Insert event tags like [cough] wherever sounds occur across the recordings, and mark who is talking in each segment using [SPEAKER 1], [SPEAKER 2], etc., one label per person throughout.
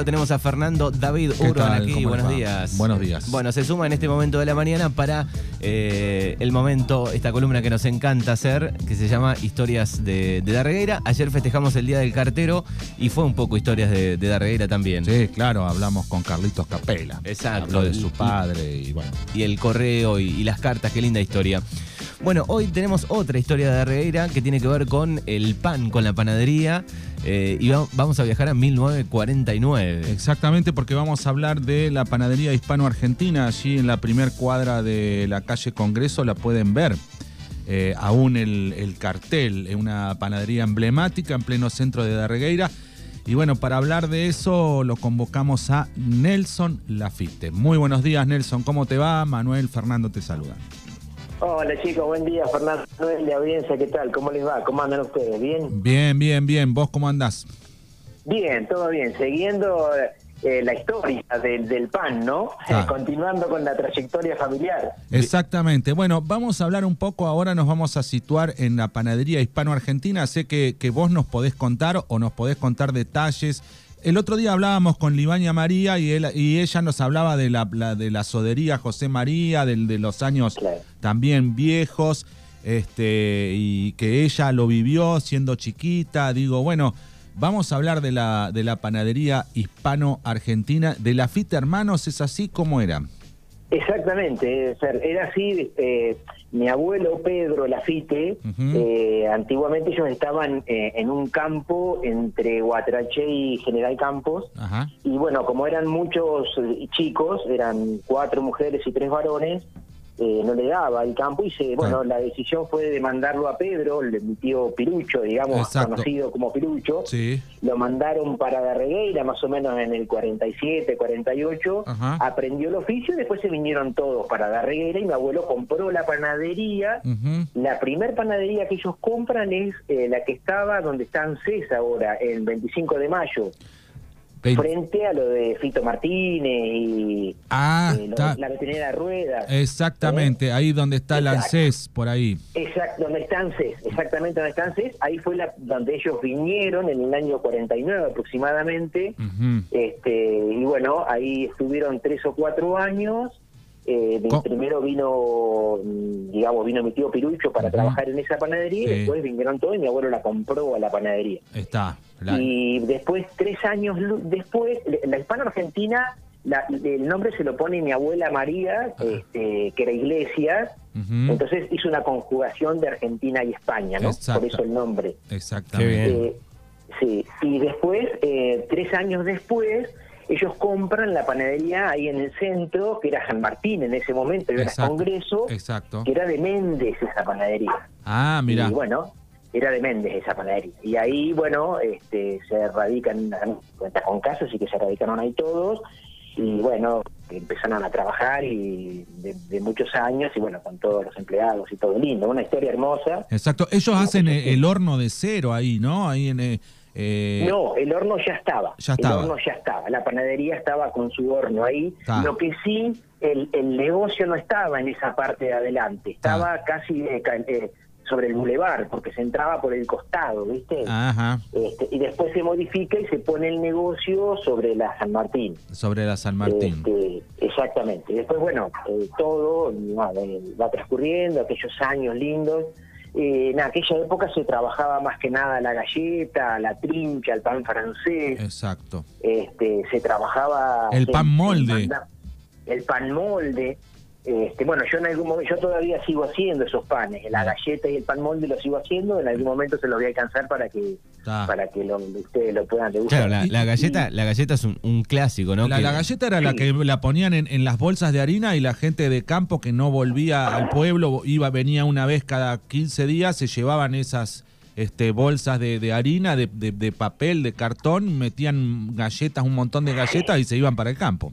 [SPEAKER 1] lo tenemos a Fernando David
[SPEAKER 2] ¿Qué
[SPEAKER 1] Urban aquí.
[SPEAKER 2] ¿Cómo les
[SPEAKER 1] Buenos días.
[SPEAKER 2] Buenos días.
[SPEAKER 1] Bueno, se suma en este momento de la mañana para eh, el momento, esta columna que nos encanta hacer, que se llama Historias de, de Darregueira. Ayer festejamos el Día del Cartero y fue un poco historias de, de Darregueira también.
[SPEAKER 2] Sí, claro, hablamos con Carlitos Capela.
[SPEAKER 1] Exacto.
[SPEAKER 2] Habló de su padre y bueno.
[SPEAKER 1] y el correo y, y las cartas, qué linda historia. Bueno, hoy tenemos otra historia de Darregueira que tiene que ver con el pan, con la panadería. Eh, y va- vamos a viajar a 1949.
[SPEAKER 2] Exactamente, porque vamos a hablar de la panadería hispano-argentina. Allí en la primer cuadra de la calle Congreso la pueden ver. Eh, aún el, el cartel, una panadería emblemática en pleno centro de Darregueira. Y bueno, para hablar de eso lo convocamos a Nelson Lafitte. Muy buenos días, Nelson. ¿Cómo te va? Manuel Fernando te saluda.
[SPEAKER 3] Hola chicos, buen día, Fernando Noel de audiencia, ¿qué tal? ¿Cómo les va? ¿Cómo andan ustedes? ¿Bien?
[SPEAKER 2] Bien, bien, bien. ¿Vos cómo andás?
[SPEAKER 3] Bien, todo bien. Siguiendo eh, la historia del, del pan, ¿no?
[SPEAKER 2] Ah.
[SPEAKER 3] Eh, continuando con la trayectoria familiar.
[SPEAKER 2] Exactamente. Bueno, vamos a hablar un poco, ahora nos vamos a situar en la panadería hispano-argentina. Sé que, que vos nos podés contar o nos podés contar detalles. El otro día hablábamos con Libaña María y, él, y ella nos hablaba de la, la- de la sodería José María, del- de, los años
[SPEAKER 3] Claro.
[SPEAKER 2] también viejos, este, y que ella lo vivió siendo chiquita. Digo, bueno, vamos a hablar de la, de la panadería hispano-argentina, de la Fita Hermanos, ¿es así como era?
[SPEAKER 3] Exactamente, era así. eh, mi abuelo Pedro Lafite, eh, antiguamente ellos estaban eh, en un campo entre Guatraché y General Campos. Y bueno, como eran muchos eh, chicos, eran cuatro mujeres y tres varones, eh, no le daba el campo y se, bueno, la decisión fue de mandarlo a Pedro, mi tío Pirucho, digamos,
[SPEAKER 2] Exacto.
[SPEAKER 3] conocido como Pirucho.
[SPEAKER 2] Sí.
[SPEAKER 3] Lo mandaron para Darregueira, más o menos en el 47, 48.
[SPEAKER 2] Ajá.
[SPEAKER 3] Aprendió el oficio y después se vinieron todos para Darregueira y mi abuelo compró la panadería. La primer panadería que ellos compran es eh, la que estaba donde está ANSES ahora, el 25 de mayo, Frente a lo de Fito Martínez y
[SPEAKER 2] Ah,
[SPEAKER 3] eh,
[SPEAKER 2] está-
[SPEAKER 3] la veterinaria de ruedas.
[SPEAKER 2] exactamente, ahí donde está el. ANSES, por ahí.
[SPEAKER 3] Exacto, donde está ANSES, exactamente donde está ANSES. Ahí fue la, donde ellos vinieron en el año 49 aproximadamente.
[SPEAKER 2] Ujú.
[SPEAKER 3] Este, y bueno, ahí estuvieron tres o cuatro años. Eh, primero vino, mm, digamos, vino mi tío Pirucho para trabajar en esa panadería
[SPEAKER 2] Sí.
[SPEAKER 3] y después vinieron todos y mi abuelo la compró a la panadería.
[SPEAKER 2] Está. la-
[SPEAKER 3] Y después, tres años después, la hispano argentina, la- el nombre se lo pone mi abuela María, este, que era Iglesias,
[SPEAKER 2] Ujú.
[SPEAKER 3] entonces hizo una conjugación de Argentina y España, ¿no?
[SPEAKER 2] Exacto.
[SPEAKER 3] Por eso el nombre.
[SPEAKER 2] Exactamente.
[SPEAKER 3] Eh, sí, y después, eh, tres años después, ellos compran la panadería ahí en el centro, que era San Martín en ese momento, era
[SPEAKER 2] Exacto.
[SPEAKER 3] Congreso,
[SPEAKER 2] Exacto.
[SPEAKER 3] que era de Méndez esa panadería.
[SPEAKER 2] Ah, mira.
[SPEAKER 3] Y bueno, era de Méndez esa panadería. Y ahí, bueno, este, se radican, cuenta con casos y que se radicaron ahí todos. Y bueno, empezaron a trabajar y de, de muchos años y bueno, con todos los empleados y todo lindo. Una historia hermosa.
[SPEAKER 2] Exacto. Ellos hacen el horno de cero ahí, ¿no? Ahí en. eh, eh,
[SPEAKER 3] No, el horno ya estaba.
[SPEAKER 2] Ya estaba.
[SPEAKER 3] El horno ya estaba. La panadería estaba con su horno ahí.
[SPEAKER 2] Está.
[SPEAKER 3] Lo que sí, el, el negocio no estaba en esa parte de adelante. Estaba casi eh, eh, sobre el bulevar, porque se entraba por el costado, ¿viste?
[SPEAKER 2] Ajá.
[SPEAKER 3] Este, y después se modifica y se pone el negocio sobre la San Martín.
[SPEAKER 2] Sobre la San Martín.
[SPEAKER 3] Este, exactamente. Después, bueno, eh, todo va, va transcurriendo, aquellos años lindos. Eh, en aquella época se trabajaba más que nada la galleta, la trincha, el pan francés.
[SPEAKER 2] Exacto.
[SPEAKER 3] Este, se trabajaba
[SPEAKER 2] El pan molde.
[SPEAKER 3] el pan molde. Este, bueno, yo en algún momento, yo todavía sigo haciendo esos panes, la galleta y el pan molde lo sigo haciendo, en algún momento se los voy a alcanzar para que para que lo, ustedes lo puedan degustar.
[SPEAKER 1] Claro, la, la galleta, la galleta es un, un clásico, ¿no?
[SPEAKER 2] La,
[SPEAKER 1] Que-
[SPEAKER 2] la galleta era la que la ponían en, en las bolsas de harina y la gente de campo que no volvía al pueblo, iba, venía una vez cada 15 días, se llevaban esas este, bolsas de, de harina, de, de- de papel, de cartón, metían galletas, un montón de galletas y se iban para el campo.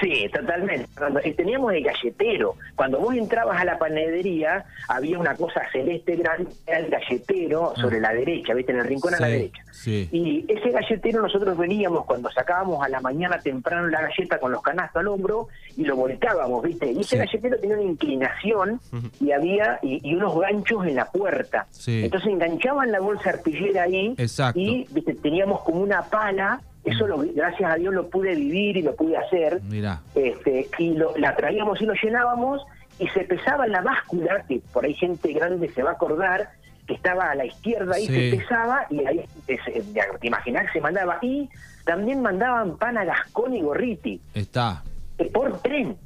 [SPEAKER 3] Sí, totalmente. Cuando, eh, teníamos el galletero. Cuando vos entrabas a la panadería, había una cosa celeste grande, era el galletero sobre la derecha, ¿viste? En el rincón a la derecha.
[SPEAKER 2] sí.
[SPEAKER 3] Y ese galletero nosotros veníamos cuando sacábamos a la mañana temprano la galleta con los canastos al hombro y lo volcábamos, ¿viste? Y ese
[SPEAKER 2] Sí.
[SPEAKER 3] galletero tenía una inclinación y había y, y unos ganchos en la puerta.
[SPEAKER 2] Sí.
[SPEAKER 3] Entonces enganchaban la bolsa artillera ahí
[SPEAKER 2] Exacto.
[SPEAKER 3] y ¿viste? teníamos como una pala Eso lo, gracias a Dios lo pude vivir y lo pude hacer.
[SPEAKER 2] Mira.
[SPEAKER 3] Este, y lo, la traíamos y lo llenábamos y se pesaba la báscula, que por ahí gente grande se va a acordar, que estaba a la izquierda y
[SPEAKER 2] Sí.
[SPEAKER 3] se pesaba y ahí, es- eh, te imaginás, se mandaba. Y también mandaban pan a Gascón y Gorriti,
[SPEAKER 2] Está.
[SPEAKER 3] eh, por tren.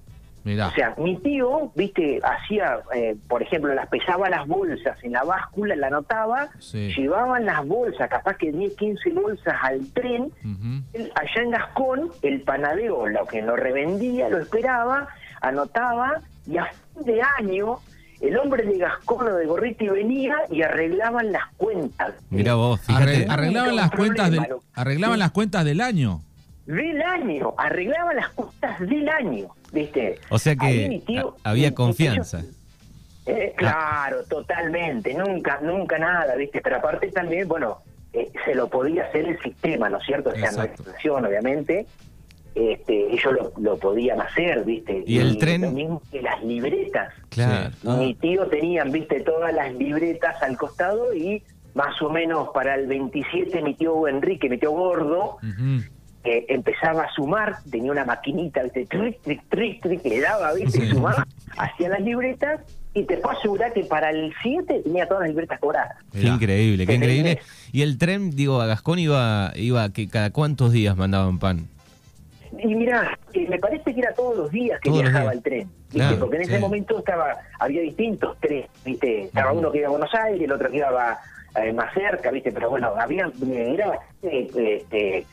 [SPEAKER 3] O sea, mi tío, viste, hacía, eh, por ejemplo, las pesaba las bolsas en la báscula, la anotaba,
[SPEAKER 2] Sí.
[SPEAKER 3] llevaban las bolsas, capaz que 10, 15 bolsas al tren, él, allá en Gascón, el panadero, lo que lo revendía, lo esperaba, anotaba, y a fin de año, el hombre de Gascón o de Gorriti venía y arreglaban las cuentas.
[SPEAKER 1] Mira vos,
[SPEAKER 2] Arre-
[SPEAKER 1] fíjate.
[SPEAKER 2] arreglaban las cuentas del, arreglaban
[SPEAKER 3] Sí.
[SPEAKER 2] las cuentas del año.
[SPEAKER 3] Del año, arreglaban las cuentas del año, ¿viste?
[SPEAKER 1] O sea que
[SPEAKER 3] tío-
[SPEAKER 1] había confianza.
[SPEAKER 3] Eh, claro, totalmente, nunca, nunca nada, ¿viste? Pero aparte también, bueno, eh, se lo podía hacer el sistema, ¿no es cierto? O sea, no
[SPEAKER 2] Exacto.
[SPEAKER 3] es excepción, obviamente. Este, ellos lo, lo podían hacer, ¿viste?
[SPEAKER 1] ¿Y el tren?
[SPEAKER 3] Lo mismo que las libretas.
[SPEAKER 1] Claro.
[SPEAKER 2] Sí.
[SPEAKER 3] Mi tío tenían, ¿viste? Todas las libretas al costado y más o menos para el 27 mi tío Enrique, mi tío gordo,
[SPEAKER 2] Ujú.
[SPEAKER 3] Eh, empezaba a sumar, tenía una maquinita, ¿viste? Tric, tric, tric, tric, le daba, ¿viste?
[SPEAKER 2] Sí.
[SPEAKER 3] Sumaba, hacía las libretas y te puedo asegurar que para el 7 tenía todas las libretas cobradas.
[SPEAKER 1] Qué
[SPEAKER 2] Mirá.
[SPEAKER 1] increíble, qué increíble. Y el tren, digo, a Gascón iba, iba que cada cuántos días mandaban pan.
[SPEAKER 3] Y mira, me parece que era todos los días que
[SPEAKER 1] Todos
[SPEAKER 3] viajaba
[SPEAKER 1] días.
[SPEAKER 3] el tren, ¿viste?
[SPEAKER 1] Claro,
[SPEAKER 3] porque en ese
[SPEAKER 2] sí.
[SPEAKER 3] momento estaba había distintos trenes, ¿viste? Estaba uno que iba a Buenos Aires, el otro que iba eh, más cerca, ¿viste? Pero bueno, había era bastante este,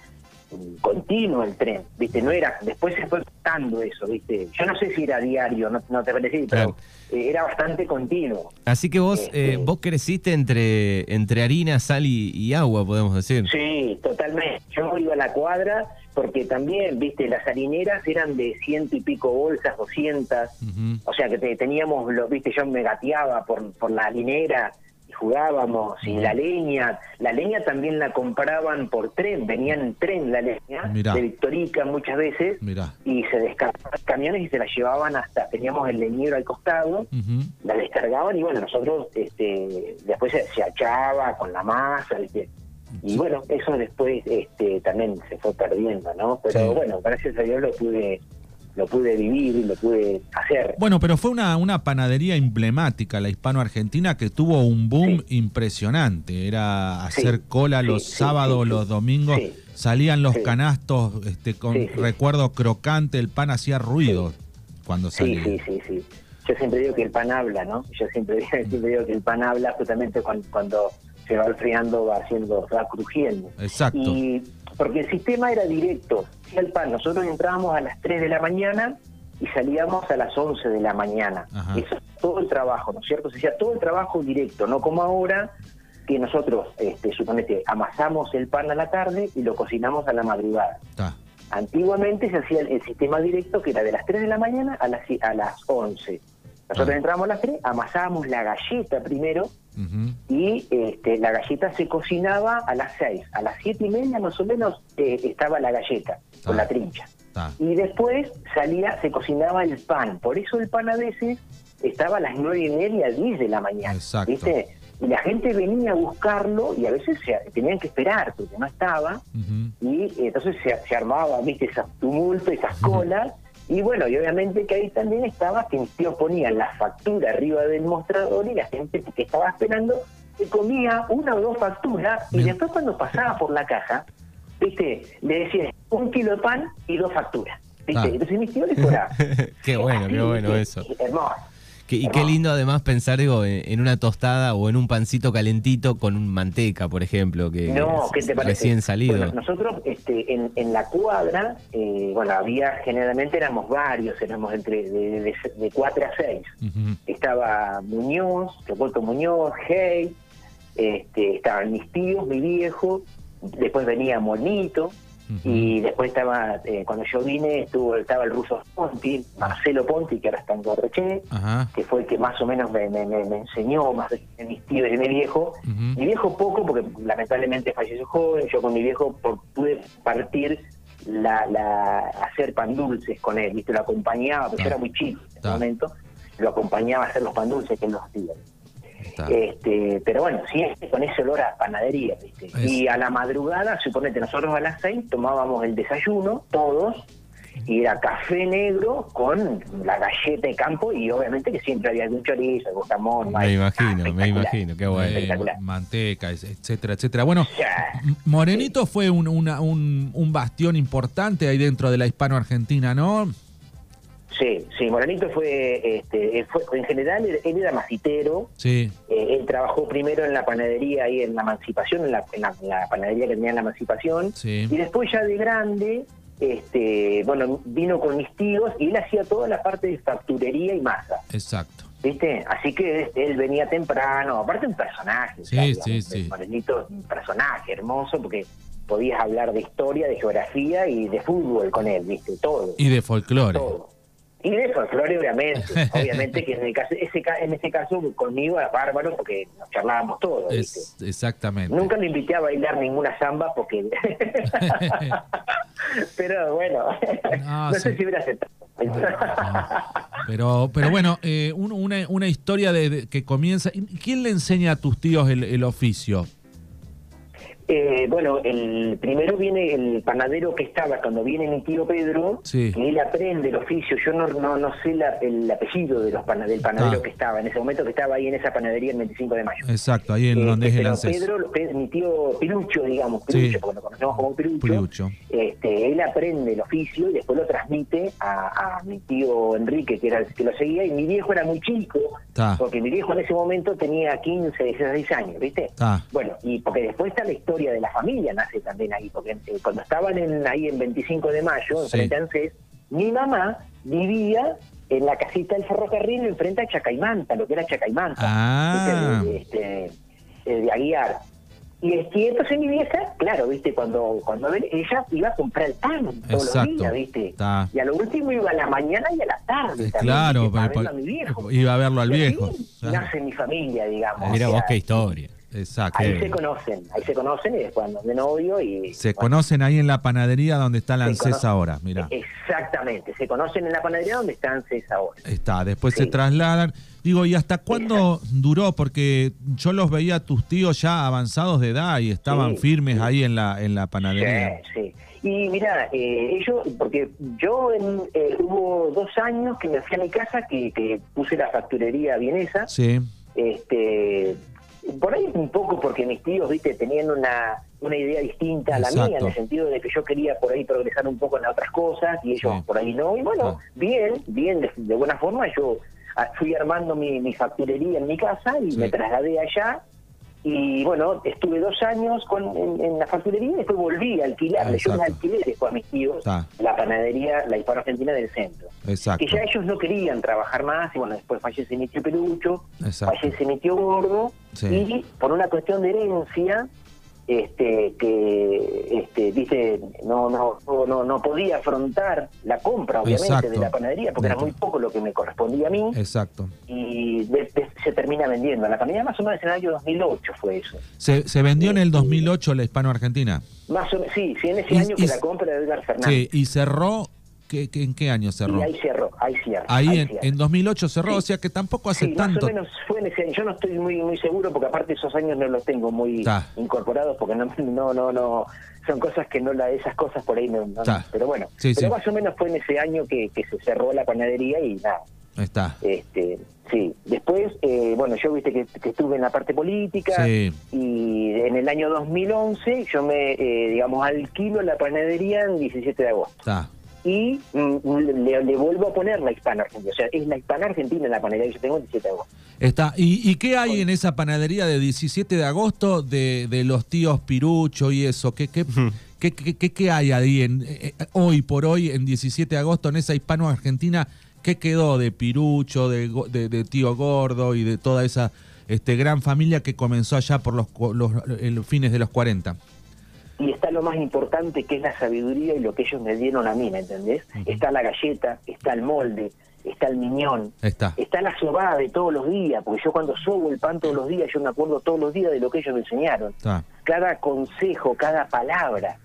[SPEAKER 3] continuo el tren, ¿viste? No era, después se fue cortando eso, ¿viste? Yo no sé si era diario, no, no te parecía, pero eh, era bastante continuo.
[SPEAKER 1] Así que vos,
[SPEAKER 3] Este-
[SPEAKER 1] eh, vos creciste entre, entre harina, sal y, y agua, podemos decir.
[SPEAKER 3] Sí, totalmente. Yo iba a la cuadra porque también, viste, las harineras eran de ciento y pico bolsas, doscientas.
[SPEAKER 2] Ujú.
[SPEAKER 3] O sea que te- teníamos, los, viste, yo me gateaba por, por la harinera jugábamos. Y la leña, la leña también la compraban por tren, venían en tren la leña,
[SPEAKER 2] Mirá.
[SPEAKER 3] de Victorica muchas veces.
[SPEAKER 2] Mirá.
[SPEAKER 3] Y se descargaban camiones y se la llevaban hasta, teníamos el leñero al costado la descargaban y bueno, nosotros este, después se, se achaba con la masa, ¿viste? Y bueno, eso después este, también se fue perdiendo, ¿no? Pero
[SPEAKER 2] Sí.
[SPEAKER 3] bueno, gracias a Dios lo pude lo pude vivir y lo pude hacer.
[SPEAKER 2] Bueno, pero fue una, una panadería emblemática, la hispano-argentina, que tuvo un boom impresionante. Era hacer
[SPEAKER 3] Sí,
[SPEAKER 2] cola los
[SPEAKER 3] sí,
[SPEAKER 2] sábados, los domingos, salían los canastos este, con recuerdo crocante, el pan hacía ruido cuando salía.
[SPEAKER 3] sí, sí, sí. Yo siempre digo que el pan habla, ¿no? Yo siempre, [laughs] siempre digo que el pan habla justamente cuando, cuando se va enfriando, va haciendo, va crujiendo.
[SPEAKER 2] Exacto.
[SPEAKER 3] Y porque el sistema era directo. El pan. Nosotros entrábamos a las 3 de la mañana y salíamos a las 11 de la mañana.
[SPEAKER 2] Ajá.
[SPEAKER 3] Eso es todo el trabajo, ¿no es cierto? Se hacía todo el trabajo directo, no como ahora que nosotros, este, suponete, amasamos el pan a la tarde y lo cocinamos a la madrugada. Antiguamente se hacía el, el sistema directo que era de las 3 de la mañana a las, a las 11. Nosotros
[SPEAKER 2] Ah.
[SPEAKER 3] entramos a las 3, amasábamos la galleta primero y este, la galleta se cocinaba a las 6. A las 7 y media más o menos eh, estaba la galleta con
[SPEAKER 2] Ah.
[SPEAKER 3] la trincha.
[SPEAKER 2] Está.
[SPEAKER 3] Y después salía, se cocinaba el pan. Por eso el pan a veces estaba a las 9 y media, 10 de la mañana.
[SPEAKER 2] Exacto.
[SPEAKER 3] ¿viste? Y la gente venía a buscarlo y a veces se, tenían que esperar porque no estaba y eh, entonces se, se armaba, viste, esas tumultos, esas colas, y bueno, y obviamente que ahí también estaba que tíos ponían la factura arriba del mostrador y la gente que estaba esperando se comía una o dos facturas y después cuando pasaba por la caja, viste, le decían un kilo de pan y dos facturas. ¿viste?
[SPEAKER 2] Ah.
[SPEAKER 3] Entonces mis tíos les fuera.
[SPEAKER 1] Qué bueno,
[SPEAKER 3] así,
[SPEAKER 1] qué bueno eso.
[SPEAKER 3] Hermoso.
[SPEAKER 1] Que- y qué lindo además pensar, digo, en, en una tostada o en un pancito calentito con un manteca, por ejemplo, que
[SPEAKER 3] No,
[SPEAKER 1] es
[SPEAKER 3] ¿qué te parece?
[SPEAKER 1] recién salido.
[SPEAKER 3] Bueno, nosotros este, en, en la cuadra, eh, bueno, había generalmente éramos varios, éramos entre de, de, de cuatro a seis. Estaba Muñoz, Leopoldo Muñoz, Hey, este, estaban mis tíos, mi viejo, después venía Monito, Y después estaba, eh, cuando yo vine, estuvo estaba el ruso Ponti, Marcelo Ponti, que ahora está en Gorreché,
[SPEAKER 2] Ajá.
[SPEAKER 3] que fue el que más o menos me, me- me- enseñó más de mis tíos y mi viejo.
[SPEAKER 2] Ujú.
[SPEAKER 3] Mi viejo poco, porque lamentablemente falleció joven, yo con mi viejo por- pude partir la, la hacer pan dulces con él, ¿viste? Lo acompañaba, porque yo era muy chico en ese momento, lo acompañaba a hacer los pan dulces que él los hacía. Este, pero bueno, siempre con ese olor a panadería, ¿viste? Y a la madrugada, suponete, nosotros a las seis tomábamos el desayuno, todos, y era café negro con la galleta de campo y obviamente que siempre había algún chorizo, algún jamón.
[SPEAKER 1] Me imagino, me imagino, qué bueno.
[SPEAKER 2] manteca, etcétera, etcétera. Bueno, Morenito fue un, un, un bastión importante ahí dentro de la hispano-argentina, ¿no?
[SPEAKER 3] Sí, sí, Morenito fue, este, fue en general él, era masitero.
[SPEAKER 2] Sí.
[SPEAKER 3] Eh, él trabajó primero en la panadería ahí en la Emancipación, en la, panadería que tenía en la Emancipación.
[SPEAKER 2] Sí.
[SPEAKER 3] Y después ya de grande este, bueno, vino con mis tíos y él hacía toda la parte de facturería y masa.
[SPEAKER 2] Exacto.
[SPEAKER 3] ¿Viste? Así que este, él venía temprano, aparte un personaje.
[SPEAKER 2] Sí, sí, sí.
[SPEAKER 3] Morenito, un personaje hermoso porque podías hablar de historia, de geografía y de fútbol con él, ¿viste? Todo.
[SPEAKER 2] Y de folclore.
[SPEAKER 3] Todo. Y de folclore, obviamente. [laughs] obviamente que en, el caso, ese, en ese caso conmigo era bárbaro porque nos charlábamos todos.
[SPEAKER 2] exactamente.
[SPEAKER 3] Nunca me invité a bailar ninguna samba porque... [laughs] pero bueno, no, sé si hubiera aceptado.
[SPEAKER 2] pero, pero bueno, eh, una, una historia de, que comienza... ¿Quién le enseña a tus tíos el, el oficio?
[SPEAKER 3] Eh, bueno, el primero viene el panadero que estaba cuando viene mi tío Pedro,
[SPEAKER 2] que
[SPEAKER 3] él aprende el oficio. Yo no, no, no sé el apellido de los del panadero ah. que estaba en ese momento, que estaba ahí en esa panadería el 25 de mayo.
[SPEAKER 2] Exacto, ahí en donde es el
[SPEAKER 3] Pedro, mi tío Pirucho, digamos, Pirucho, porque lo conocemos como Pirucho, Este, él aprende el oficio y después lo transmite a, mi tío Enrique, que era el que lo seguía, y mi viejo era muy chico, porque mi viejo en ese momento tenía 15, 16 años, ¿viste? Bueno, y porque después está la historia de la familia nace también ahí, porque eh, cuando estaban en, ahí en 25 de mayo, en a ANSES, mi mamá vivía en la casita del ferrocarril enfrente a Chacaimanta, lo que era Chacaimanta,
[SPEAKER 2] ah.
[SPEAKER 3] este, eh, de Aguiar. Y, entonces mi vieja, claro, viste, cuando cuando ella iba a comprar el pan todos los días, viste. Y a lo último iba a la mañana y a la tarde.
[SPEAKER 2] Eh, claro, para, iba a verlo al viejo.
[SPEAKER 3] nace mi familia, digamos.
[SPEAKER 1] Mira vos qué historia.
[SPEAKER 2] Exacto.
[SPEAKER 3] Ahí se conocen, ahí se conocen y después andan de novio y...
[SPEAKER 2] Se conocen ahí en la panadería donde está la ANSES ahora, mira.
[SPEAKER 3] Exactamente, se conocen en la panadería donde está ANSES ahora.
[SPEAKER 2] Está, después se trasladan. Digo, ¿y hasta cuándo duró? Porque yo los veía a tus tíos ya avanzados de edad y estaban firmes ahí en la, en la panadería.
[SPEAKER 3] Sí, sí. Y mira, eh, ellos, porque yo en, eh, hubo dos años que me fui a mi casa, que, que puse la facturería vienesa.
[SPEAKER 2] Sí.
[SPEAKER 3] Este, por ahí un poco porque mis tíos, viste, tenían una, una idea distinta a la mía, en el sentido de que yo quería por ahí progresar un poco en otras cosas y ellos por ahí no. Y bueno, bien, bien, de, buena forma, yo ah, fui armando mi, mi facturería en mi casa y me trasladé allá y bueno, estuve dos años con, en, la facturería y después volví a alquilar. Yo me alquilé después a mis tíos la panadería, la hispano argentina del centro.
[SPEAKER 2] Exacto.
[SPEAKER 3] Que ya ellos no querían trabajar más y bueno, después fallece mi tío Pelucho, fallece mi tío Gordo y por una cuestión de herencia este que este dice no no no no podía afrontar la compra obviamente de la panadería porque era muy poco lo que me correspondía a mí.
[SPEAKER 2] Exacto.
[SPEAKER 3] Y se termina vendiendo. La panadería más o menos en el año 2008 fue eso.
[SPEAKER 2] Se, se vendió en el 2008 la hispano argentina
[SPEAKER 3] más o menos sí sí en ese año que la compra de Edgar Fernández.
[SPEAKER 2] Sí y cerró en qué año cerró?
[SPEAKER 3] ahí cerró, ahí cierra.
[SPEAKER 2] Ahí, en, 2008 cerró, o sea que tampoco hace tanto.
[SPEAKER 3] Más o menos fue en ese año. Yo no estoy muy muy seguro porque aparte esos años no los tengo muy incorporados porque no, [laughs] no, no, no, son cosas que no la, esas cosas por ahí no, pero bueno. pero más o menos fue en ese año que, que se cerró la panadería y nada.
[SPEAKER 2] Está.
[SPEAKER 3] Este, sí. Después, eh, bueno, yo viste que, estuve en la parte política y en el año 2011 yo me, eh, digamos, alquilo la panadería en 17 de agosto.
[SPEAKER 2] Está
[SPEAKER 3] y mm, le, vuelvo a poner la hispana argentina. O sea, es la hispana argentina en la panadería que yo tengo el 17 de agosto.
[SPEAKER 2] Está. ¿Y, qué hay en esa panadería de 17 de agosto de, de los tíos Pirucho y eso? ¿Qué, qué, qué, qué, qué hay ahí en, eh, hoy por hoy, en 17 de agosto, en esa hispano argentina? ¿Qué quedó de Pirucho, de, de, tío Gordo y de toda esa este, gran familia que comenzó allá por los, los, los fines de los 40?
[SPEAKER 3] Y está lo más importante que es la sabiduría y lo que ellos me dieron a mí, ¿me entendés? Está la galleta, está el molde, está el miñón,
[SPEAKER 2] está.
[SPEAKER 3] está la sobada de todos los días, porque yo cuando sobo el pan todos los días, yo me acuerdo todos los días de lo que ellos me enseñaron. Cada consejo, cada palabra.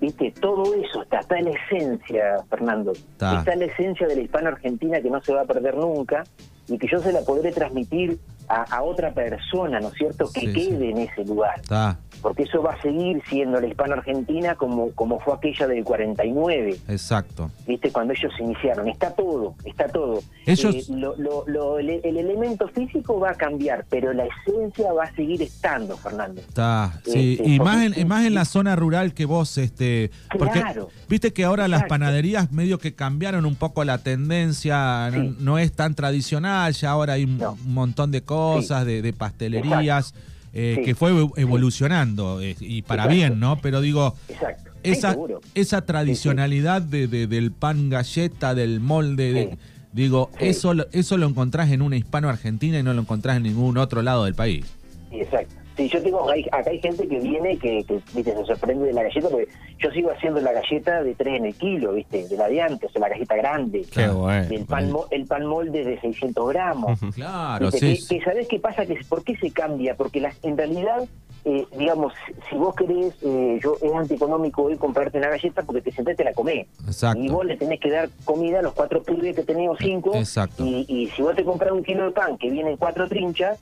[SPEAKER 3] ¿Viste? Todo eso está, está en la esencia, Fernando. Está. en la esencia de la hispano argentina que no se va a perder nunca y que yo se la podré transmitir a, a otra persona, ¿no es cierto?, que
[SPEAKER 2] Sí,
[SPEAKER 3] quede
[SPEAKER 2] sí.
[SPEAKER 3] en ese lugar. Porque eso va a seguir siendo la hispano-argentina como, como fue aquella del 49.
[SPEAKER 2] exacto.
[SPEAKER 3] ¿viste? Cuando ellos se iniciaron. Está todo, está todo.
[SPEAKER 2] Ellos-
[SPEAKER 3] Eh, lo- lo- lo- el, el elemento físico va a cambiar, pero la esencia va a seguir estando, Fernando.
[SPEAKER 2] Está, sí,
[SPEAKER 3] Este,
[SPEAKER 2] y más en, más en la zona rural que vos, este, porque
[SPEAKER 3] Claro.
[SPEAKER 2] viste que ahora las
[SPEAKER 3] Exacto.
[SPEAKER 2] panaderías medio que cambiaron un poco la tendencia, no,
[SPEAKER 3] Sí.
[SPEAKER 2] no es tan tradicional, ya ahora hay un,
[SPEAKER 3] No.
[SPEAKER 2] un montón de cosas, de, de pastelerías, eh,
[SPEAKER 3] Sí.
[SPEAKER 2] que fue evo- evolucionando, eh, y para
[SPEAKER 3] Exacto.
[SPEAKER 2] bien, ¿no? Pero digo,
[SPEAKER 3] Exacto.
[SPEAKER 2] Esa, esa tradicionalidad de, de- del pan galleta, del molde, digo, eso, lo- eso lo encontrás en una hispano-argentina y no lo encontrás en ningún otro lado del país.
[SPEAKER 3] Exacto. Sí, yo tengo, hay- acá hay gente que viene que, que viste, se sorprende de la galleta, porque yo sigo haciendo la galleta de 3 en el kilo, ¿viste? De la de antes, o la galleta grande.
[SPEAKER 1] Qué bueno.
[SPEAKER 3] El pan, mo- el pan molde de 600 gramos.
[SPEAKER 2] Claro,
[SPEAKER 3] Viste,
[SPEAKER 2] sí.
[SPEAKER 3] que, que ¿Sabés qué pasa? que ¿Por qué se cambia? Porque las, en realidad, eh, digamos, si- vos querés, eh, yo es antieconómico hoy comprarte una galleta porque te sentás y te la comés.
[SPEAKER 2] Exacto.
[SPEAKER 3] Y vos le tenés que dar comida a los cuatro pibes que tenés o cinco.
[SPEAKER 2] Exacto.
[SPEAKER 3] Y, y si vos te compras un kilo de pan que viene en cuatro trinchas,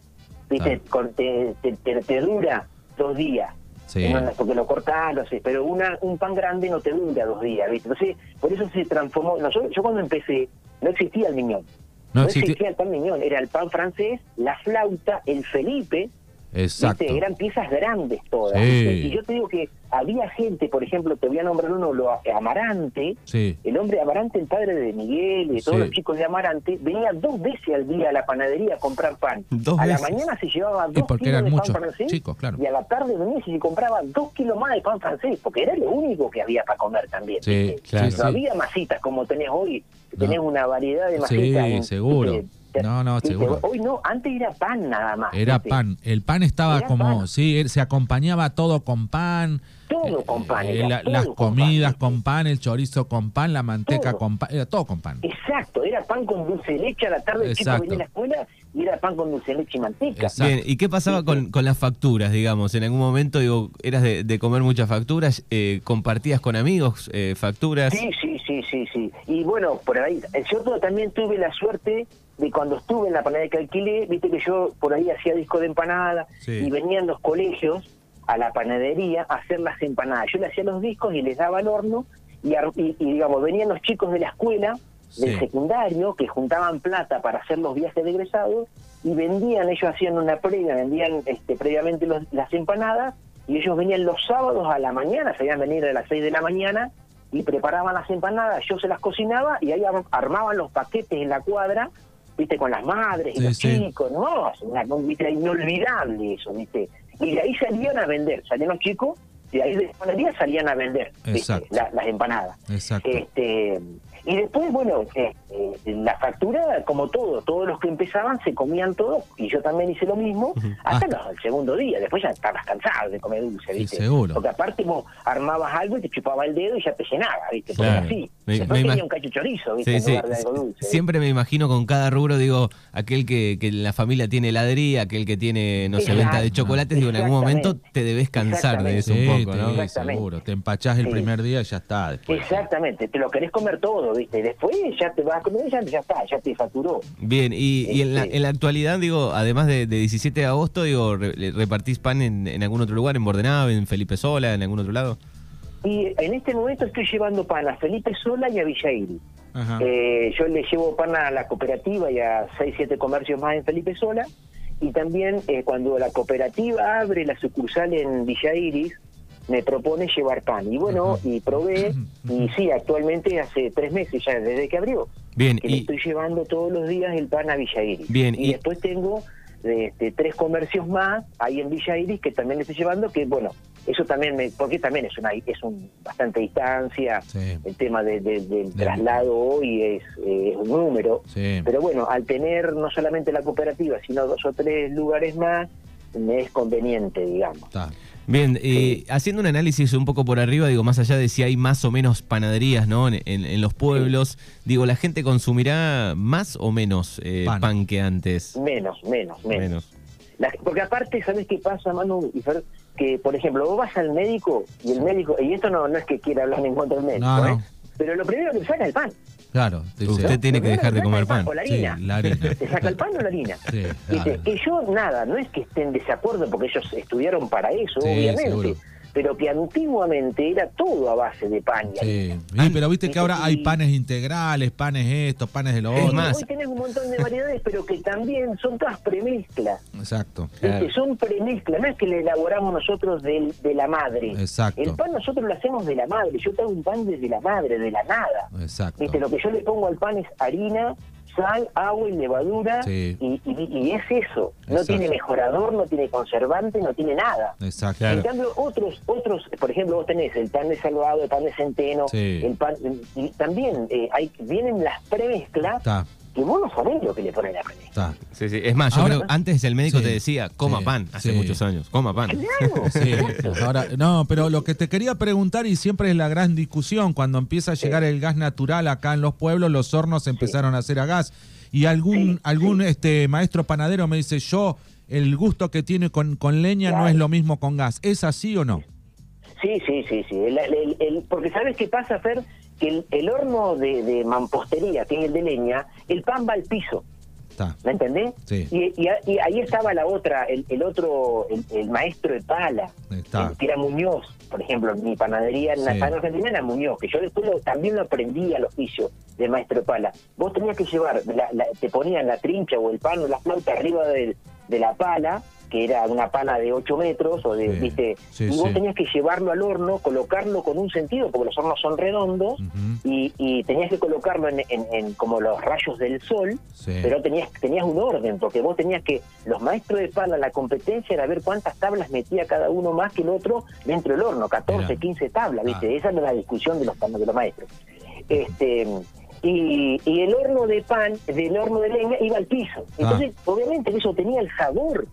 [SPEAKER 3] ¿viste?
[SPEAKER 2] Claro.
[SPEAKER 3] Te, te- te- te dura dos días.
[SPEAKER 2] Sí.
[SPEAKER 3] No, no, porque lo cortás, lo sé, pero una, un pan grande no te dura dos días, ¿viste? Entonces, por eso se transformó. No, yo, yo cuando empecé, no existía el miñón.
[SPEAKER 2] No
[SPEAKER 3] No,
[SPEAKER 2] existía-
[SPEAKER 3] existía el pan miñón, era el pan francés, la flauta, el Felipe,
[SPEAKER 2] Exacto.
[SPEAKER 3] ¿viste? eran piezas grandes todas.
[SPEAKER 2] Sí.
[SPEAKER 3] Y yo te digo que había gente, por ejemplo, te voy a nombrar uno, lo, Amarante,
[SPEAKER 2] Sí.
[SPEAKER 3] el hombre Amarante, el padre de Miguel y de todos
[SPEAKER 2] Sí.
[SPEAKER 3] los chicos de Amarante, venía dos veces al día a la panadería a comprar pan.
[SPEAKER 1] Dos
[SPEAKER 3] a
[SPEAKER 1] veces.
[SPEAKER 3] la mañana se llevaba dos
[SPEAKER 2] porque
[SPEAKER 3] kilos de pan francés
[SPEAKER 2] chicos, claro.
[SPEAKER 3] y a la tarde venía y se compraba dos kilos más de pan francés, porque era lo único que había para comer también.
[SPEAKER 2] Sí,
[SPEAKER 1] claro.
[SPEAKER 3] No
[SPEAKER 2] sí.
[SPEAKER 3] había masitas como tenés hoy, tenés
[SPEAKER 2] No.
[SPEAKER 3] una variedad de
[SPEAKER 2] Sí,
[SPEAKER 3] masitas. en-
[SPEAKER 2] seguro. No, no, seguro.
[SPEAKER 3] Hoy no, antes era pan nada más.
[SPEAKER 2] Era pan. El pan estaba
[SPEAKER 3] Era
[SPEAKER 2] como,
[SPEAKER 3] pan.
[SPEAKER 2] sí, se acompañaba todo con pan.
[SPEAKER 3] Todo con pan,
[SPEAKER 2] Eh,
[SPEAKER 3] era
[SPEAKER 2] la-
[SPEAKER 3] todo
[SPEAKER 2] las
[SPEAKER 3] con
[SPEAKER 2] comidas
[SPEAKER 3] pan,
[SPEAKER 2] con pan, el chorizo con pan, la manteca
[SPEAKER 3] Todo.
[SPEAKER 2] con pan, era todo con pan.
[SPEAKER 3] Exacto, era pan con dulce de leche a la tarde, el chico
[SPEAKER 2] Exacto.
[SPEAKER 3] venía a la escuela y era pan con dulce de leche y manteca.
[SPEAKER 2] Exacto.
[SPEAKER 1] Bien, ¿y qué pasaba con, con las facturas, digamos? En algún momento, digo, eras de, de comer muchas facturas, eh, compartías con amigos eh, facturas.
[SPEAKER 3] Sí, sí, sí, sí, sí. Y bueno, por ahí, eh, yo también tuve la suerte de cuando estuve en la panadería que alquilé, viste que yo por ahí hacía disco de empanada
[SPEAKER 2] Sí.
[SPEAKER 3] y venían los colegios a la panadería a hacer las empanadas. Yo le hacía los discos y les daba al horno y, ar- y- y, digamos, venían los chicos de la escuela, del
[SPEAKER 2] Sí.
[SPEAKER 3] secundario, que juntaban plata para hacer los viajes de egresados y vendían, ellos hacían una previa, vendían este, previamente los- las empanadas y ellos venían los sábados a la mañana, sabían venir a las 6 de la mañana y preparaban las empanadas, yo se las cocinaba y ahí ar- armaban los paquetes en la cuadra, viste, con las madres y
[SPEAKER 2] Sí,
[SPEAKER 3] los
[SPEAKER 2] sí.
[SPEAKER 3] chicos, no, una, viste, inolvidable eso, viste. Y de ahí salían a vender, salían los chicos y de ahí de la panadería salían a vender viste, la- las empanadas.
[SPEAKER 2] Exacto.
[SPEAKER 3] Este, y después, bueno, eh, eh, la factura, como todo, todos los que empezaban se comían todo, y yo también hice lo mismo, hasta
[SPEAKER 2] Ah.
[SPEAKER 3] los- el segundo día. Después ya estabas cansado de comer dulce,
[SPEAKER 2] Sí,
[SPEAKER 3] ¿viste?
[SPEAKER 2] seguro.
[SPEAKER 3] Porque aparte vos armabas algo y te chupaba el dedo y ya te llenaba, ¿viste? Porque
[SPEAKER 1] Claro.
[SPEAKER 3] así.
[SPEAKER 1] Me-
[SPEAKER 3] Después
[SPEAKER 1] me
[SPEAKER 3] tenía un cacho chorizo, ¿viste?
[SPEAKER 1] Sí,
[SPEAKER 3] en
[SPEAKER 1] sí.
[SPEAKER 3] lugar de algo dulce.
[SPEAKER 1] Siempre me imagino con cada rubro, digo, aquel que, que en la familia tiene heladería, aquel que tiene, no sé, venta de chocolates, digo, en algún momento te debes cansar de eso un
[SPEAKER 2] Sí,
[SPEAKER 1] poco,
[SPEAKER 2] te-
[SPEAKER 1] ¿no?
[SPEAKER 3] Exactamente.
[SPEAKER 2] seguro. Te empachás el
[SPEAKER 3] Sí.
[SPEAKER 2] primer día y ya está. después.
[SPEAKER 3] Exactamente, te lo querés comer todo, ¿viste? Después ya te vas a comer y ya, está, ya te facturó.
[SPEAKER 1] Bien, y, y en, la,
[SPEAKER 3] Este-
[SPEAKER 1] en la actualidad, digo, además de, de 17 de agosto, digo, re- le- ¿repartís pan en, en algún otro lugar, en Bordenave, en Felipe Sola, en algún otro lado?
[SPEAKER 3] Y en este momento estoy llevando pan a Felipe Sola y a Villairi.
[SPEAKER 2] Ajá.
[SPEAKER 3] Eh, yo le llevo pan a la cooperativa y a 6, 7 comercios más en Felipe Sola. Y también eh, cuando la cooperativa abre la sucursal en Villa Iris, me propone llevar pan. Y bueno, y probé, y sí, actualmente hace tres meses ya, desde que abrió,
[SPEAKER 1] Bien,
[SPEAKER 3] que le
[SPEAKER 1] y
[SPEAKER 3] estoy llevando todos los días el pan a Villa Iris.
[SPEAKER 1] Bien,
[SPEAKER 3] y,
[SPEAKER 1] y-
[SPEAKER 3] después tengo este, tres comercios más ahí en Villa Iris que también le estoy llevando, que bueno, eso también, me, porque también es una es un bastante distancia,
[SPEAKER 2] Sí.
[SPEAKER 3] el tema de- de- del traslado hoy es, eh, es un número,
[SPEAKER 2] Sí.
[SPEAKER 3] pero bueno, al tener no solamente la cooperativa, sino dos o tres lugares más, me es conveniente, digamos.
[SPEAKER 1] Bien, eh, haciendo un análisis un poco por arriba, digo, más allá de si hay más o menos panaderías, ¿no? En, en- en los pueblos, digo, ¿la gente consumirá más o menos eh,
[SPEAKER 2] Pan.
[SPEAKER 1] pan. que antes?
[SPEAKER 3] Menos, menos, menos.
[SPEAKER 1] Menos.
[SPEAKER 3] La- porque aparte, ¿sabes qué pasa, Manu? y Fer? Que, por ejemplo, vos vas al médico y el médico, y esto no, no es que quiera hablar en contra del médico,
[SPEAKER 2] No,
[SPEAKER 3] ¿eh?
[SPEAKER 2] No.
[SPEAKER 3] pero lo primero que te saca es el pan.
[SPEAKER 2] Claro, dice,
[SPEAKER 1] Usted tiene que dejar de comer pan.
[SPEAKER 3] O la
[SPEAKER 2] Sí,
[SPEAKER 3] harina.
[SPEAKER 2] la harina.
[SPEAKER 3] ¿Te saca el pan o la harina?
[SPEAKER 2] Sí,
[SPEAKER 3] Dice,
[SPEAKER 2] claro.
[SPEAKER 3] que yo, nada, no es que estén en desacuerdo porque ellos estudiaron para eso,
[SPEAKER 2] Sí,
[SPEAKER 3] obviamente.
[SPEAKER 2] seguro.
[SPEAKER 3] Pero que antiguamente era todo a base de pan y
[SPEAKER 2] Sí. Sí, pero viste que ahora hay panes integrales, panes estos, panes de lo
[SPEAKER 1] Es
[SPEAKER 2] otro.
[SPEAKER 1] más-
[SPEAKER 3] Hoy tenés un montón de variedades, pero que también son todas premezclas.
[SPEAKER 2] Exacto.
[SPEAKER 1] Claro.
[SPEAKER 3] ¿viste? Son premezclas, no es que le elaboramos nosotros del- de la madre.
[SPEAKER 2] Exacto.
[SPEAKER 3] El pan nosotros lo hacemos de la madre. Yo te hago un pan desde la madre, de la nada.
[SPEAKER 2] Exacto.
[SPEAKER 3] ¿Viste? Lo que yo le pongo al pan es harina, sal, agua y levadura.
[SPEAKER 2] Sí.
[SPEAKER 3] Y, y- y es eso. No
[SPEAKER 2] Exacto.
[SPEAKER 3] tiene mejorador, no tiene conservante, no tiene nada.
[SPEAKER 2] Exacto.
[SPEAKER 3] En cambio, otros, otros, por ejemplo, vos tenés el pan de salvado, el pan de centeno,
[SPEAKER 2] Sí.
[SPEAKER 3] el pan, y también eh, hay, vienen las premezclas que vos no sabés lo que le ponen a la
[SPEAKER 2] está.
[SPEAKER 1] Sí, sí. Es más, yo
[SPEAKER 2] Ahora-
[SPEAKER 1] creo que antes el médico
[SPEAKER 2] Sí,
[SPEAKER 1] te decía, coma
[SPEAKER 2] sí,
[SPEAKER 1] pan, hace
[SPEAKER 2] sí.
[SPEAKER 1] muchos años, coma pan.
[SPEAKER 3] Claro. [laughs]
[SPEAKER 2] Sí, ahora, no, pero lo que te quería preguntar, y siempre es la gran discusión, cuando empieza a llegar el gas natural acá en los pueblos, los hornos empezaron a hacer a gas. Y algún,
[SPEAKER 3] Sí,
[SPEAKER 2] algún este maestro panadero me dice, yo, el gusto que tiene con, con leña no es lo mismo con gas. ¿Es así o no?
[SPEAKER 3] Sí, sí, sí, sí. El- el- el- porque ¿sabes qué pasa, Fer? Que el, el horno de, de mampostería, que es el de leña, el pan va al piso.
[SPEAKER 2] Está.
[SPEAKER 3] ¿Me entendés?
[SPEAKER 2] Sí.
[SPEAKER 3] Y, y- y ahí estaba la otra, el, el otro, el, el maestro de pala,
[SPEAKER 2] Está.
[SPEAKER 3] que era Muñoz. Por ejemplo, mi panadería en la
[SPEAKER 2] Sí.
[SPEAKER 3] argentina era Muñoz, que yo después lo- también lo aprendí al oficio de maestro de pala. Vos tenías que llevar, la- la- te ponían la trincha o el pan o la flauta arriba de la pala, que era una pala de 8 metros, o de,
[SPEAKER 2] Sí.
[SPEAKER 3] ¿viste?
[SPEAKER 2] Sí,
[SPEAKER 3] y vos
[SPEAKER 2] sí.
[SPEAKER 3] tenías que llevarlo al horno, colocarlo con un sentido, porque los hornos son redondos, y, y tenías que colocarlo en, en- en como los rayos del sol, pero tenías tenías un orden, porque vos tenías que, los maestros de pala, la competencia era ver cuántas tablas metía cada uno más que el otro dentro del horno, 14,
[SPEAKER 2] Mirá.
[SPEAKER 3] 15 tablas, ¿viste?
[SPEAKER 2] Ah.
[SPEAKER 3] Esa era la discusión de los, de los maestros. Este y, y el horno de pan, del horno de leña, iba al piso. Entonces, obviamente, eso tenía el sabor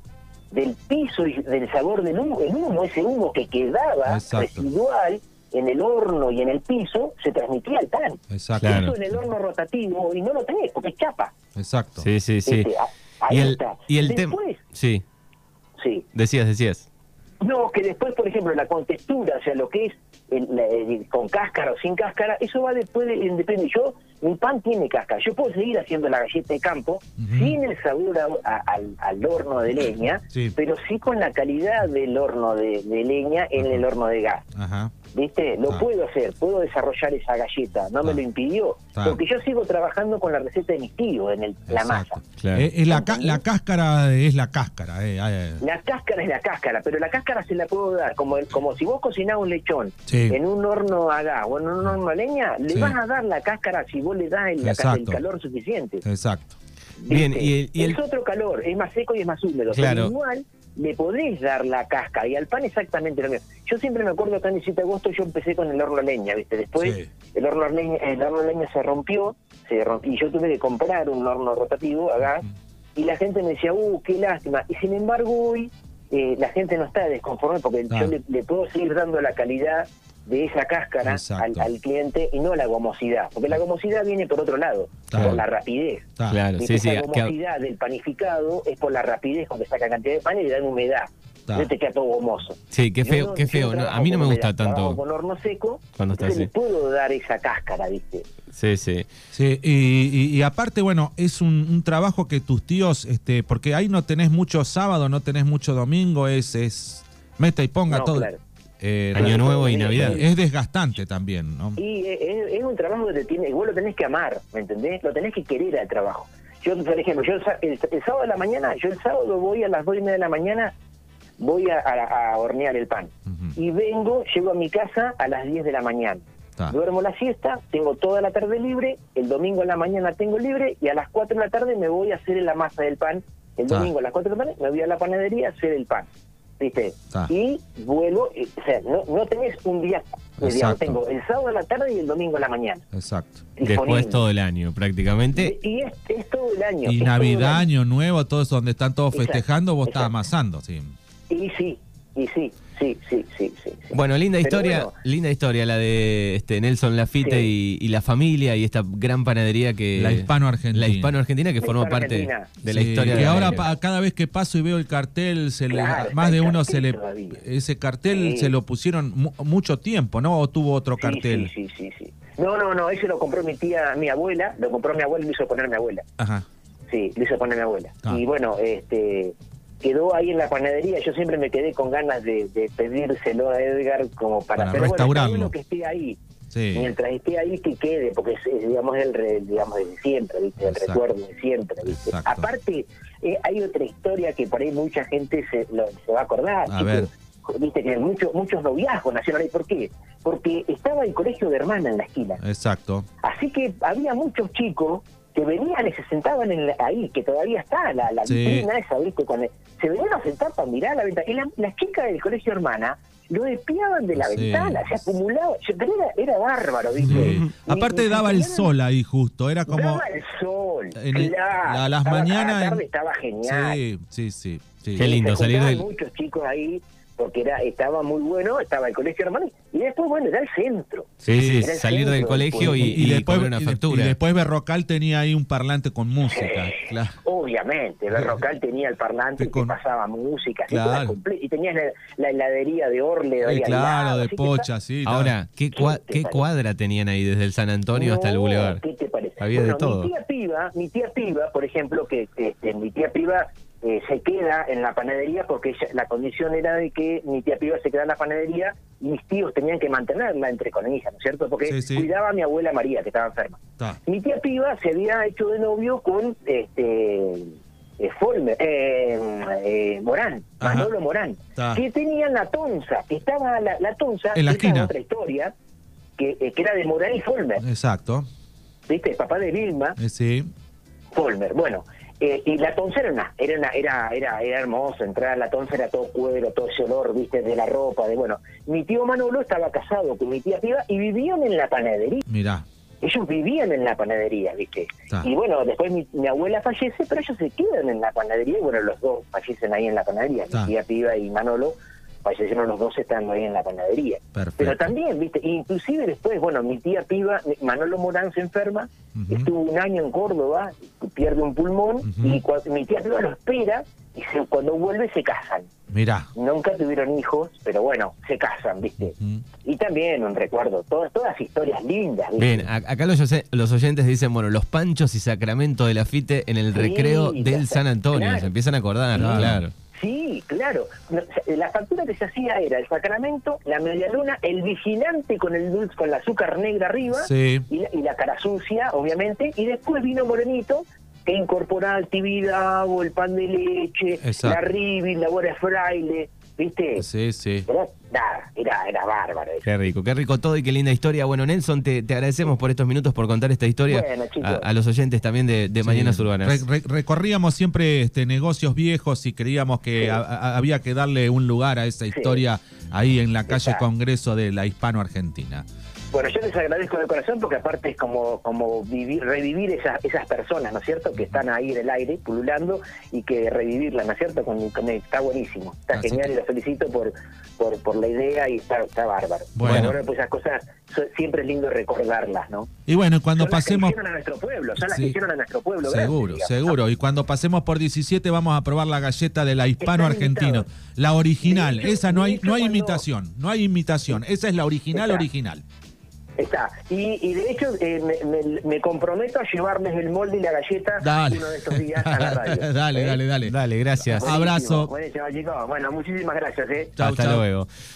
[SPEAKER 3] del piso y del sabor del humo. El humo, ese humo que quedaba
[SPEAKER 2] Exacto.
[SPEAKER 3] residual en el horno y en el piso, se transmitía al pan.
[SPEAKER 2] Exacto.
[SPEAKER 3] Eso en el horno rotativo y no lo tenés porque es chapa.
[SPEAKER 2] Exacto.
[SPEAKER 1] Sí, sí, sí.
[SPEAKER 3] Este, a- ahí
[SPEAKER 1] Y el,
[SPEAKER 3] está.
[SPEAKER 1] y el tema...
[SPEAKER 3] Después,
[SPEAKER 1] Sí,
[SPEAKER 3] sí.
[SPEAKER 1] decías, decías.
[SPEAKER 3] No, que después, por ejemplo, la contextura, o sea, lo que es el- la- el- con cáscara o sin cáscara, eso va después, de, depende. Yo, mi pan tiene cáscara. Yo puedo seguir haciendo la galleta de campo sin el sabor a- a- al, al horno de leña,
[SPEAKER 2] Sí.
[SPEAKER 3] pero sí con la calidad del horno de, de leña en el horno de gas.
[SPEAKER 2] Ajá.
[SPEAKER 3] ¿Viste? Lo
[SPEAKER 2] Ah.
[SPEAKER 3] puedo hacer, puedo desarrollar esa galleta, no me
[SPEAKER 2] Ah.
[SPEAKER 3] lo impidió.
[SPEAKER 2] Ah.
[SPEAKER 3] Porque yo sigo trabajando con la receta de mis tíos en el, la masa.
[SPEAKER 1] Claro.
[SPEAKER 2] Eh, eh, la, ca- la cáscara es la cáscara. eh, eh.
[SPEAKER 3] La cáscara es la cáscara, pero la cáscara se la puedo dar como el- como si vos cocinás un lechón
[SPEAKER 2] Sí.
[SPEAKER 3] en un horno a gas o en un horno a leña, le
[SPEAKER 2] Sí.
[SPEAKER 3] vas a dar la cáscara si vos le das el, calor suficiente.
[SPEAKER 2] Exacto.
[SPEAKER 1] Bien, y el- y el-
[SPEAKER 3] es otro calor, es más seco y es más húmedo.
[SPEAKER 1] Claro.
[SPEAKER 3] Pero igual le podés dar la cáscara y al pan exactamente lo mismo. Yo siempre me acuerdo acá en el 17 de agosto yo empecé con el horno a leña, ¿viste? Después
[SPEAKER 2] Sí.
[SPEAKER 3] el horno a leña, el horno a leña se rompió, se rompió y yo tuve que comprar un horno rotativo a gas y la gente me decía, uh, qué lástima. Y sin embargo hoy eh, la gente no está desconforme porque
[SPEAKER 2] Ah.
[SPEAKER 3] yo le, le puedo seguir dando la calidad de esa cáscara al, cliente y no la gomosidad, porque la gomosidad viene por otro lado,
[SPEAKER 2] Claro.
[SPEAKER 3] por la rapidez.
[SPEAKER 1] Claro, sí, que-
[SPEAKER 3] gomosidad del panificado es por la rapidez con que saca cantidad de pan y le dan humedad.
[SPEAKER 2] Está.
[SPEAKER 3] No te queda todo gomoso.
[SPEAKER 1] Sí, qué feo,
[SPEAKER 3] no-
[SPEAKER 1] qué feo. No, a mí no me gusta
[SPEAKER 3] humedad,
[SPEAKER 1] tanto
[SPEAKER 3] con horno seco,
[SPEAKER 1] cuando está
[SPEAKER 3] entonces
[SPEAKER 1] así.
[SPEAKER 3] le puedo dar esa cáscara, ¿viste?
[SPEAKER 1] Sí, sí.
[SPEAKER 2] Sí, y, y- y aparte, bueno, es un, un trabajo que tus tíos, este, porque ahí no tenés mucho sábado, no tenés mucho domingo, es, es meta y ponga
[SPEAKER 3] No,
[SPEAKER 2] todo.
[SPEAKER 3] claro.
[SPEAKER 2] Eh,
[SPEAKER 1] Año Nuevo y Navidad.
[SPEAKER 2] Es desgastante también, ¿no?
[SPEAKER 3] Y es, es un trabajo que te tiene, vos lo tenés que amar, ¿me entendés? Lo tenés que querer al trabajo. Yo, por ejemplo, yo el, sa- el- el sábado de la mañana, yo el sábado voy a las dos y media de la mañana, voy a, a- a hornear el pan. Y vengo, llego a mi casa a las 10 de la mañana. Duermo la siesta, tengo toda la tarde libre, el domingo en la mañana tengo libre y a las 4 de la tarde me voy a hacer la masa del pan. El
[SPEAKER 2] Ah.
[SPEAKER 3] domingo a las 4 de la tarde me voy a la panadería a hacer el pan. ¿Viste?
[SPEAKER 2] Ah.
[SPEAKER 3] Y vuelvo, eh, o sea, no, no tenés un día, digamos, tengo el sábado a la tarde y el domingo a la mañana.
[SPEAKER 2] Exacto.
[SPEAKER 1] Después todo el año, prácticamente.
[SPEAKER 3] Y es, es todo el año.
[SPEAKER 2] Y Navidad,
[SPEAKER 3] año.
[SPEAKER 2] Año Nuevo, todo eso donde están todos
[SPEAKER 3] Exacto,
[SPEAKER 2] festejando, vos estás amasando, sí.
[SPEAKER 3] Y sí, y sí, sí, sí, sí, sí.
[SPEAKER 1] Bueno, linda
[SPEAKER 3] Pero
[SPEAKER 1] historia,
[SPEAKER 3] bueno.
[SPEAKER 1] linda historia la de este Nelson Lafite
[SPEAKER 3] Sí.
[SPEAKER 1] y, y la familia y esta gran panadería que
[SPEAKER 2] La hispano-argentina.
[SPEAKER 1] la hispano-argentina que
[SPEAKER 3] La
[SPEAKER 1] formó parte de la
[SPEAKER 2] Sí,
[SPEAKER 1] historia de la
[SPEAKER 2] ahora cada vez que paso y veo el cartel, se le- más de uno se le
[SPEAKER 3] todavía.
[SPEAKER 2] ese cartel
[SPEAKER 3] Sí.
[SPEAKER 2] se lo pusieron mu- mucho tiempo, ¿no? O tuvo otro
[SPEAKER 3] Sí,
[SPEAKER 2] cartel.
[SPEAKER 3] Sí, sí, sí, sí. No, no, no, ese lo compró mi tía, mi abuela, lo compró mi abuela y lo hizo poner mi abuela.
[SPEAKER 2] Ajá.
[SPEAKER 3] Sí, lo hizo poner mi abuela.
[SPEAKER 2] Ah.
[SPEAKER 3] Y bueno, este quedó ahí en la panadería. Yo siempre me quedé con ganas de, de pedírselo a Edgar como para,
[SPEAKER 2] Para
[SPEAKER 3] pero
[SPEAKER 2] restaurarlo.
[SPEAKER 3] bueno que esté ahí.
[SPEAKER 2] Sí.
[SPEAKER 3] Mientras esté ahí que quede, porque es, es, digamos el re- digamos de siempre, ¿viste? el
[SPEAKER 2] Exacto.
[SPEAKER 3] recuerdo de siempre. ¿viste? Aparte, eh, hay otra historia que por ahí mucha gente se, lo- se va a acordar.
[SPEAKER 2] A
[SPEAKER 3] chicos.
[SPEAKER 2] ver.
[SPEAKER 3] Viste que muchos muchos noviazgos nacieron ahí. ¿Por qué? Porque estaba el colegio de hermana en la esquina.
[SPEAKER 2] Exacto.
[SPEAKER 3] Así que había muchos chicos que venían y se sentaban en la- ahí, que todavía está la, la
[SPEAKER 2] Sí.
[SPEAKER 3] vitrina esa, ¿viste? Cuando se venían a sentar para mirar la ventana. Y la- las chicas del colegio hermana lo espiaban de la
[SPEAKER 2] Sí.
[SPEAKER 3] ventana, se acumulaba. Yo- Pero era, era bárbaro, ¿viste?
[SPEAKER 2] Sí.
[SPEAKER 3] Y-
[SPEAKER 2] Aparte
[SPEAKER 3] y-
[SPEAKER 2] daba
[SPEAKER 3] y
[SPEAKER 2] el sol ahí justo, era como...
[SPEAKER 3] Daba el sol.
[SPEAKER 2] en el-
[SPEAKER 3] claro.
[SPEAKER 2] a las
[SPEAKER 3] Estaba-
[SPEAKER 2] mañanas...
[SPEAKER 3] a la tarde
[SPEAKER 2] en-
[SPEAKER 3] estaba genial.
[SPEAKER 2] Sí, sí, sí. sí.
[SPEAKER 1] Qué lindo
[SPEAKER 3] Se
[SPEAKER 1] salir del-
[SPEAKER 3] muchos chicos ahí porque era estaba muy bueno, estaba el colegio hermano y después, bueno, era el centro.
[SPEAKER 1] Sí, sí, salir del colegio y,
[SPEAKER 3] después.
[SPEAKER 1] y,
[SPEAKER 2] después,
[SPEAKER 1] cobrar una factura.
[SPEAKER 2] y después Berrocal tenía ahí un parlante con música. Claro.
[SPEAKER 3] Obviamente, [laughs] Berrocal tenía el parlante
[SPEAKER 2] Sí,
[SPEAKER 3] que pasaba música,
[SPEAKER 2] Claro.
[SPEAKER 3] comple- y tenías la, la heladería de Orle al
[SPEAKER 2] claro,
[SPEAKER 3] lado,
[SPEAKER 2] de pocha, sí.
[SPEAKER 1] Ahora, ¿qué, cua-
[SPEAKER 3] ¿Qué
[SPEAKER 1] cuadra tenían ahí desde el San Antonio hasta el Boulevard?
[SPEAKER 3] ¿Qué te parece?
[SPEAKER 1] Había de todo.
[SPEAKER 3] Mi tía Piba, mi tía Piba, por ejemplo, que este, mi tía Piba eh, se queda en la panadería porque ella- la condición era de que mi tía Piba se quedara en la panadería y mis tíos tenían que mantenerla entre comillas, ¿no es cierto? Porque
[SPEAKER 2] Sí, sí.
[SPEAKER 3] cuidaba a mi abuela María, que estaba enferma. Mi tía Piba se había hecho de novio con este eh, Folmer, eh, eh, Morán,
[SPEAKER 2] Ajá.
[SPEAKER 3] Manolo Morán, que tenían la tonza, que estaba la, la tonza,
[SPEAKER 2] En la esquina.
[SPEAKER 3] otra historia, que, eh, que era de Morán y Folmer,
[SPEAKER 2] Exacto.
[SPEAKER 3] ¿viste? El papá de Vilma,
[SPEAKER 2] sí.
[SPEAKER 3] Folmer. Bueno, eh, y la tonza era una, era una, era, era, era hermoso, entrar a la tonza era todo cuero, todo ese olor, viste, de la ropa, de bueno. Mi tío Manolo estaba casado con mi tía Piba y vivían en la panadería.
[SPEAKER 2] Mirá.
[SPEAKER 3] Ellos vivían en la panadería, viste. Y bueno, después mi, mi abuela fallece, pero ellos se quedan en la panadería y bueno, los dos fallecen ahí en la panadería. Mi tía Piba y Manolo fallecieron los dos estando ahí en la panadería.
[SPEAKER 2] Perfecto.
[SPEAKER 3] Pero también, viste, inclusive después, bueno, mi tía Piba, Manolo Morán se enferma, Estuvo un año en Córdoba, pierde un pulmón y cua- mi tía lo espera y se- cuando vuelve se casan.
[SPEAKER 2] Mirá.
[SPEAKER 3] Nunca tuvieron hijos, pero bueno, se casan, viste. Y también un recuerdo, todas, todas historias lindas. ¿viste?
[SPEAKER 1] Bien, acá los, los oyentes dicen, bueno, los panchos y sacramento de la FITE en el
[SPEAKER 3] Sí,
[SPEAKER 1] recreo del. San Antonio.
[SPEAKER 3] Claro.
[SPEAKER 1] Se empiezan a acordar,
[SPEAKER 2] Claro.
[SPEAKER 1] claro.
[SPEAKER 3] Sí, claro. Sea, La factura que se hacía era el sacramento, la medialuna, el vigilante con el dulce, con la azúcar negra arriba
[SPEAKER 2] Sí.
[SPEAKER 3] y, la, y la cara sucia, obviamente, y después vino Morenito que incorporaba el tibidabo, el pan de leche,
[SPEAKER 2] Exacto.
[SPEAKER 3] la ribi, la buena fraile, ¿viste?
[SPEAKER 2] Sí, sí.
[SPEAKER 3] Era, nada, era, era bárbaro eso.
[SPEAKER 1] Qué rico, qué rico todo y qué linda historia. Bueno, Nelson, te, te agradecemos por estos minutos por contar esta historia
[SPEAKER 3] Bueno,
[SPEAKER 1] a, a los oyentes también de, de
[SPEAKER 2] Sí.
[SPEAKER 1] Mañanas Urbanas.
[SPEAKER 2] Re- re- recorríamos siempre este, negocios viejos y creíamos que
[SPEAKER 3] Sí.
[SPEAKER 2] a- a- había que darle un lugar a esa historia ahí en la calle
[SPEAKER 3] Exacto.
[SPEAKER 2] Congreso de la Hispano-Argentina.
[SPEAKER 3] Bueno, yo les agradezco de corazón porque aparte es como como vivir, revivir esas esas personas, ¿no es cierto? Que están ahí en el aire, pululando, y que revivirlas, ¿no es cierto? Con, con- está buenísimo, está
[SPEAKER 2] Así
[SPEAKER 3] genial
[SPEAKER 2] que-
[SPEAKER 3] y los felicito por, por, por la idea y está, está bárbaro.
[SPEAKER 2] Bueno.
[SPEAKER 3] Bueno, pues esas cosas so- siempre es lindo recordarlas, ¿no?
[SPEAKER 2] Y bueno, cuando
[SPEAKER 3] son las que
[SPEAKER 2] pasemos...
[SPEAKER 3] hicieron a nuestro pueblo, son las
[SPEAKER 2] Sí.
[SPEAKER 3] que hicieron a nuestro pueblo.
[SPEAKER 2] Seguro, seguro. Y cuando pasemos por 17 vamos a probar la galleta de la hispano-argentino. La original.
[SPEAKER 3] Hecho-
[SPEAKER 2] Esa no hay, no hay
[SPEAKER 3] cuando-
[SPEAKER 2] imitación. No hay imitación. Esa es la original,
[SPEAKER 3] Está.
[SPEAKER 2] original.
[SPEAKER 3] Está. Y, y de hecho eh, me, me- me comprometo a llevarles el molde y la galleta
[SPEAKER 2] Dale.
[SPEAKER 3] uno de estos días a la radio. [laughs]
[SPEAKER 2] dale,
[SPEAKER 3] ¿Eh?
[SPEAKER 2] dale, dale.
[SPEAKER 1] Dale, gracias.
[SPEAKER 2] Ah, Abrazo.
[SPEAKER 3] Buenísimo, chicos. Bueno, muchísimas gracias. ¿eh?
[SPEAKER 2] Chau,
[SPEAKER 1] Hasta
[SPEAKER 2] chau.
[SPEAKER 1] luego.